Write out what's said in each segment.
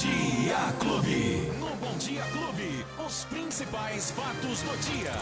Dia Clube. No Bom Dia Clube, os principais fatos do dia.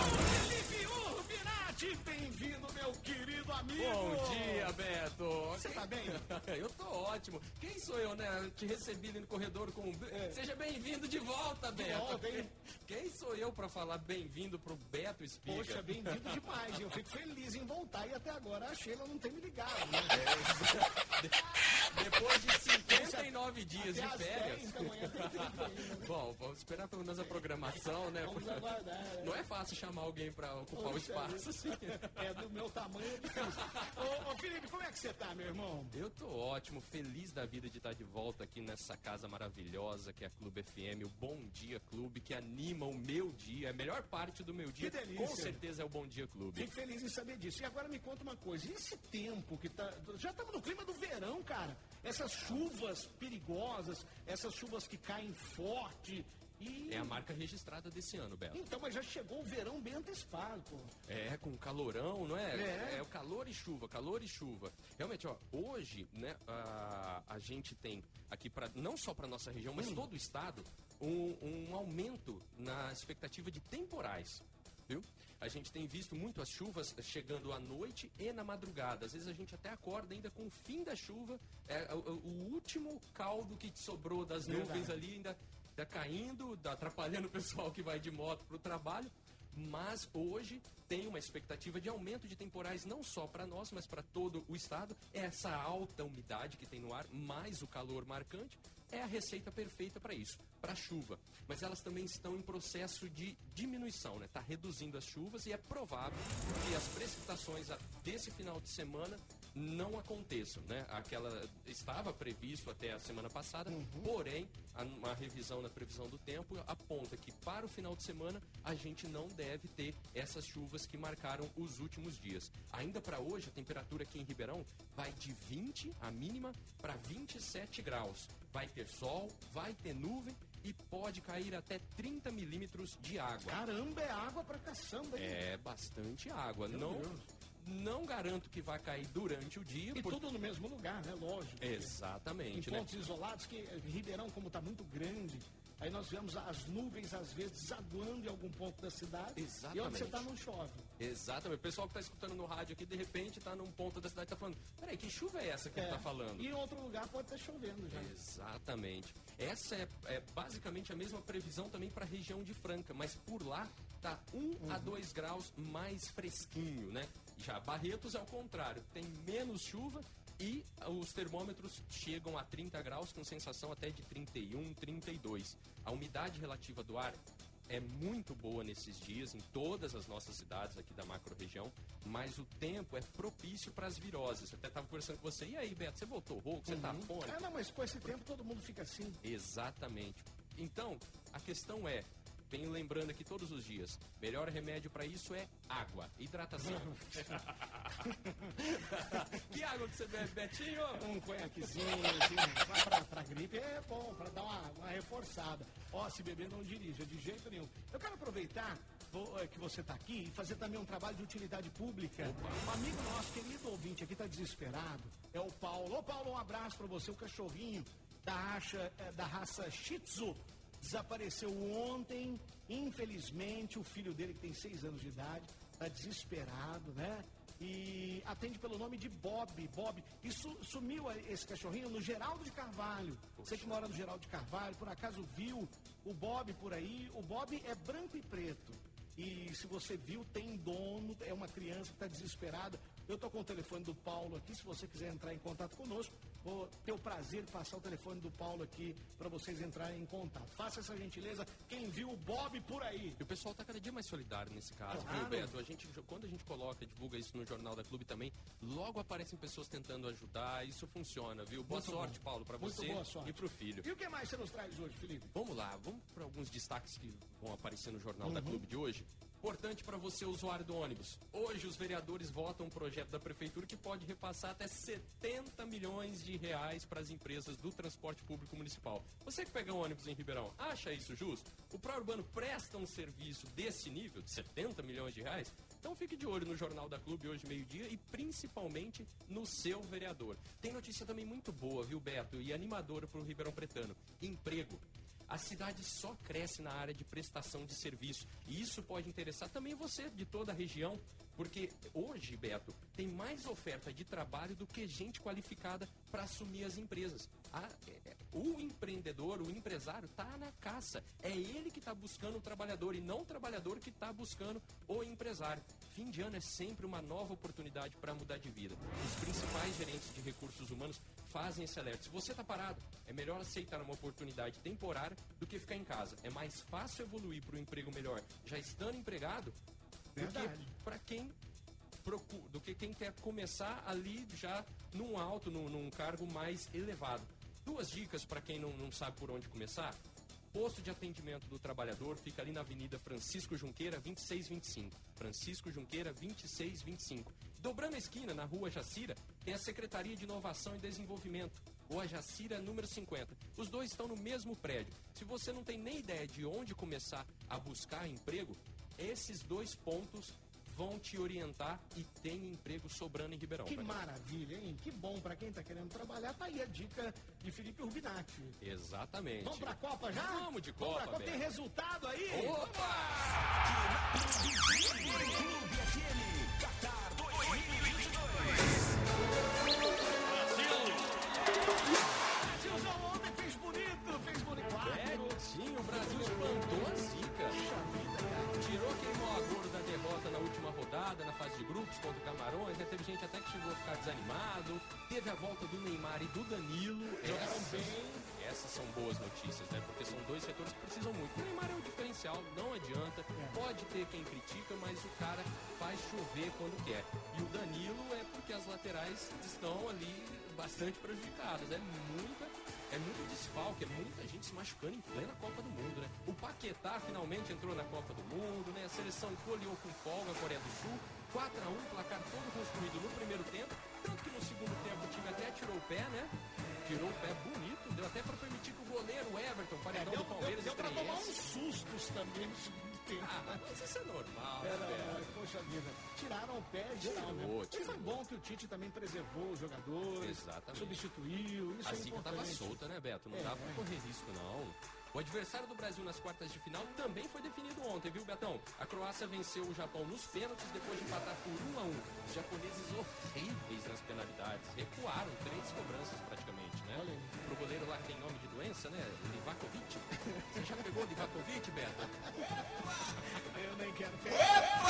Felipe bem-vindo, meu querido amigo. Bom dia, Beto. Você tá bem? eu tô ótimo. Quem sou eu, né? Te recebi ali no corredor com um... Seja bem-vindo de volta, Beto. volta, hein? Quem sou eu pra falar bem-vindo pro Beto Espiga? Poxa, bem-vindo demais. Eu fico feliz em voltar e até agora a Sheila não tem me ligado. Né? Depois de 59 dias de férias. 10 da manhã tem tempo ainda? Bom, vamos esperar pelo menos a programação, né? Vamos aguardar, né? Não é fácil chamar alguém pra ocupar o espaço, assim. É do meu tamanho, é difícil. Ô, ô, Felipe, como é que você tá, meu irmão? Eu tô ótimo, feliz da vida de estar de volta aqui nessa casa maravilhosa que é a Clube FM, o Bom Dia Clube, que anima o meu dia, a melhor parte do meu dia. Que delícia. Com certeza é o Bom Dia Clube. Fico feliz em saber disso. E agora me conta uma coisa. E esse tempo que tá. Já estamos no clima do verão, cara. Essas chuvas perigosas, essas chuvas que caem forte. E. É a marca registrada desse ano, Beto. Então, mas já chegou o verão bem antecipado, pô. É, com calorão, não é? É. o calor e chuva, calor e chuva. Realmente, ó, hoje, né, a, a gente tem aqui, pra, não só para nossa região, Hum. mas todo o estado, um, um aumento na expectativa de temporais. Viu? A gente tem visto muito as chuvas chegando à noite e na madrugada. Às vezes a gente até acorda ainda com o fim da chuva, é, o, o último caldo que sobrou das Verdade. nuvens ali ainda, ainda caindo, da- atrapalhando o pessoal que vai de moto para o trabalho. Mas hoje tem uma expectativa de aumento de temporais não só para nós, mas para todo o estado. Essa alta umidade que tem no ar, mais o calor marcante, é a receita perfeita para isso, para chuva. Mas elas também estão em processo de diminuição, né? Está reduzindo as chuvas e é provável que as precipitações desse final de semana não aconteçam, né? Aquela estava previsto até a semana passada, porém a- uma revisão na previsão do tempo aponta que para o final de semana a gente não deve ter essas chuvas que marcaram os últimos dias. Ainda para hoje a temperatura aqui em Ribeirão vai de 20 a mínima para 27 graus. Vai ter sol, vai ter nuvem e pode cair até 30 milímetros de água. Caramba, é água pra caçamba, hein? É bastante água. não, Deus. Não garanto que vai cair durante o dia. E tudo no mesmo lugar, né? Lógico. Em Exatamente, né? pontos isolados, que eh, Ribeirão, como está muito grande, aí nós vemos as nuvens, às vezes, desaguando em algum ponto da cidade. E onde você Exatamente. está não chove. Exatamente. O pessoal que está escutando no rádio aqui, de repente, está num ponto da cidade e está falando: peraí, que chuva é essa que ele está falando? E em outro lugar pode estar chovendo já. Exatamente. Essa é, é basicamente a mesma previsão também para a região de Franca, mas por lá tá 1 a 2 graus mais fresquinho, né? Já Barretos é o contrário, tem menos chuva e os termômetros chegam a 30 graus com sensação até de 31, 32. A umidade relativa do ar é muito boa nesses dias em todas as nossas cidades aqui da macro-região, mas o tempo é propício para as viroses. Eu até estava conversando com você. E aí, Beto, você voltou rouco? Você tá fone? Ah, não, mas com esse tempo todo mundo fica assim. Exatamente. Então, a questão é, venho lembrando aqui todos os dias, melhor remédio para isso é água, hidratação. que água que você bebe, Betinho? Um conhaquezinho, assim, pra, pra, gripe é bom, pra dar uma, uma reforçada. Ó, se beber não dirija, de jeito nenhum. Eu quero aproveitar eh, que você está aqui e fazer também um trabalho de utilidade pública. Um amigo nosso, querido ouvinte aqui, está desesperado. É o Paulo. Ô, Paulo, um abraço para você, o cachorrinho da raça, eh, da raça Shih Tzu. Desapareceu ontem, infelizmente, o filho dele, que tem seis anos de idade, está desesperado, né? E atende pelo nome de Bob. Bob. E su- sumiu esse cachorrinho no Geraldo de Carvalho. Você que mora no Geraldo de Carvalho, por acaso viu o Bob por aí? O Bob é branco e preto. E se você viu, tem dono, é uma criança que está desesperada. Eu estou com o telefone do Paulo aqui, se você quiser entrar em contato conosco, vou ter o prazer de passar o telefone do Paulo aqui para vocês entrarem em contato. Faça essa gentileza, quem viu o Bob por aí. E o pessoal tá cada dia mais solidário nesse caso, Claro. viu, Beto? A gente, quando a gente coloca, divulga isso no Jornal da Clube também, logo aparecem pessoas tentando ajudar, isso funciona, viu? Boa Muito sorte, bom. Paulo, para você e pro filho. E o que mais você nos traz hoje, Felipe? Vamos lá, vamos para alguns destaques que vão aparecer no Jornal da Uhum. Clube de hoje. Importante para você, usuário do ônibus. Hoje, os vereadores votam um projeto da Prefeitura que pode repassar até 70 milhões de reais para as empresas do transporte público municipal. Você que pega um ônibus em Ribeirão, acha isso justo? O Pró Urbano presta um serviço desse nível, de 70 milhões de reais? Então fique de olho no Jornal da Clube hoje, meio-dia, e principalmente no seu vereador. Tem notícia também muito boa, viu, Beto? E animadora para o Ribeirão Pretano. Emprego. A cidade só cresce na área de prestação de serviço. E isso pode interessar também você de toda a região. Porque hoje, Beto, tem mais oferta de trabalho do que gente qualificada para assumir as empresas. A, é, o empreendedor, o empresário, está na caça. É ele que está buscando o trabalhador e não o trabalhador que está buscando o empresário. Fim de ano é sempre uma nova oportunidade para mudar de vida. Os principais gerentes de recursos humanos fazem esse alerta. Se você está parado, é melhor aceitar uma oportunidade temporária do que ficar em casa. É mais fácil evoluir para um emprego melhor já estando empregado Verdade. do que para quem procura, do que quem quer começar ali já num alto, num, num cargo mais elevado. Duas dicas para quem não, não sabe por onde começar. Posto de atendimento do trabalhador fica ali na Avenida Francisco Junqueira, 2625. Francisco Junqueira, 2625. Dobrando a esquina, na Rua Jacira, tem a Secretaria de Inovação e Desenvolvimento, ou a Jacira número 50. Os dois estão no mesmo prédio. Se você não tem nem ideia de onde começar a buscar emprego, esses dois pontos vão te orientar e tem emprego sobrando em Ribeirão. Que maravilha, hein? Que bom para quem tá querendo trabalhar. Tá aí a dica de Felipe Urbinati. Exatamente. Vamos pra Copa já? Vamos de Vamos pra Copa, Copa. Tem resultado aí? Opa! Fase de grupos contra o Camarões. Né? Teve gente até que chegou a ficar desanimado. Teve a volta do Neymar e do Danilo. Jogaram Essas- bem. Essas são boas notícias, né? Porque são dois setores que precisam muito. O Neymar é o diferencial, não adianta. Pode ter quem critica, mas o cara faz chover quando quer. E o Danilo é porque as laterais estão ali bastante prejudicadas. É muita, é muito desfalque, é muita gente se machucando em plena Copa do Mundo, né? O Paquetá finalmente entrou na Copa do Mundo, né? A seleção colheu com folga a Coreia do Sul. 4 a 1 placar todo construído no primeiro tempo. Tanto que no segundo tempo o time até tirou o pé, né? Tirou o pé bonito, deu até para permitir que o goleiro Everton, É, paredão deu, do Palmeiras, deu, deu pra tomar uns sustos também no segundo tempo. Ah, mas isso é normal, né, Era, Beto? poxa vida, tiraram o pé geral, né? Tirou, E foi bom que o Tite também preservou os jogadores, Exatamente. substituiu, isso A é zica importante. tava solta, né, Beto? Não É, dá pra é. correr risco, não. O adversário do Brasil nas quartas de final também foi definido ontem, viu, Betão? A Croácia venceu o Japão nos pênaltis depois de empatar por 1 a 1 Os japoneses horríveis nas penalidades. Recuaram três cobranças praticamente, né? Olha aí. Pro goleiro lá que tem nome de doença, né? Livakovic. Você já pegou Livakovic, Beto? Eu nem quero pegar.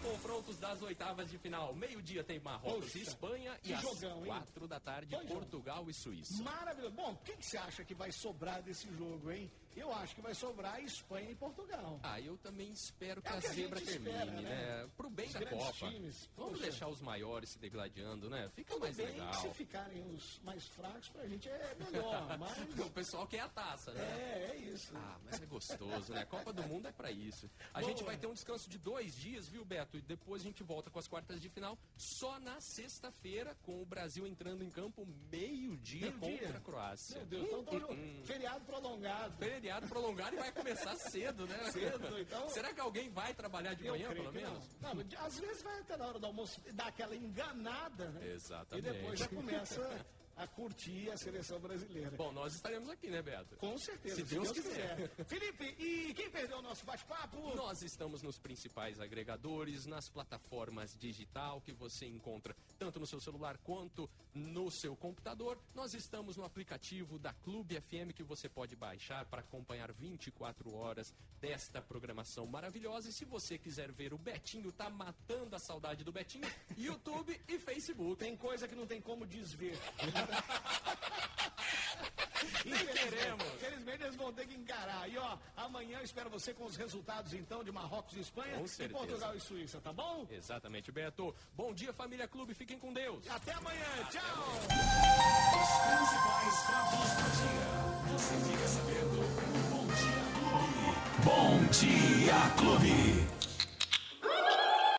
Confrontos das oitavas de final. Meio-dia tem Marrocos e Espanha e às jogão, hein? quatro da tarde Dois jogos. Portugal e Suíça. Maravilhoso. Bom, o que você acha que vai sobrar desse jogo, hein? Eu acho que vai sobrar Espanha e Portugal. Ah, eu também espero que É a que a zebra termine, espera, né? né? Pro bem Os da Copa. times, Vamos poxa. deixar os maiores se degladiando, né? Fica Tudo mais bem legal. se ficarem os mais fracos, pra gente é melhor, mas... O pessoal quer a taça, né? É, é isso. Ah, mas é gostoso, né? Copa do Mundo é pra isso. A gente vai ter um descanso de dois dias, viu, Beto? E depois a gente volta com as quartas de final só na sexta-feira, com o Brasil entrando em campo meio-dia Meio-dia? contra a Croácia. Meu Deus, então tô Hum, feriado prolongado. Feriado prolongado e vai começar cedo, né? Cedo, então- Será que alguém vai trabalhar de manhã, pelo menos? Não. Não, às vezes vai até na hora do almoço dar aquela enganada, né? Exatamente. E depois já começa a curtir a seleção brasileira. Bom, nós estaremos aqui, né, Beto? Com certeza, Se Deus quiser. Felipe, e quem perdeu o nosso bate-papo? Nós estamos nos principais agregadores, nas plataformas digital que você encontra tanto no seu celular quanto no seu computador. Nós estamos no aplicativo da Clube FM que você pode baixar para acompanhar 24 horas desta programação maravilhosa. E se você quiser ver o Betinho tá matando a saudade do Betinho, YouTube e Facebook. Tem coisa que não tem como desver. queremos. Infelizmente eles vão ter que encarar. E ó, amanhã eu espero você com os resultados então de Marrocos e Espanha Com e certeza. Portugal e Suíça, tá bom? Exatamente, Beto. Bom dia, família Clube. Fiquem com Deus. Até amanhã, tchau! Os principais fatos do dia. Você fica sabendo Bom Dia Clube. Bom Dia Clube.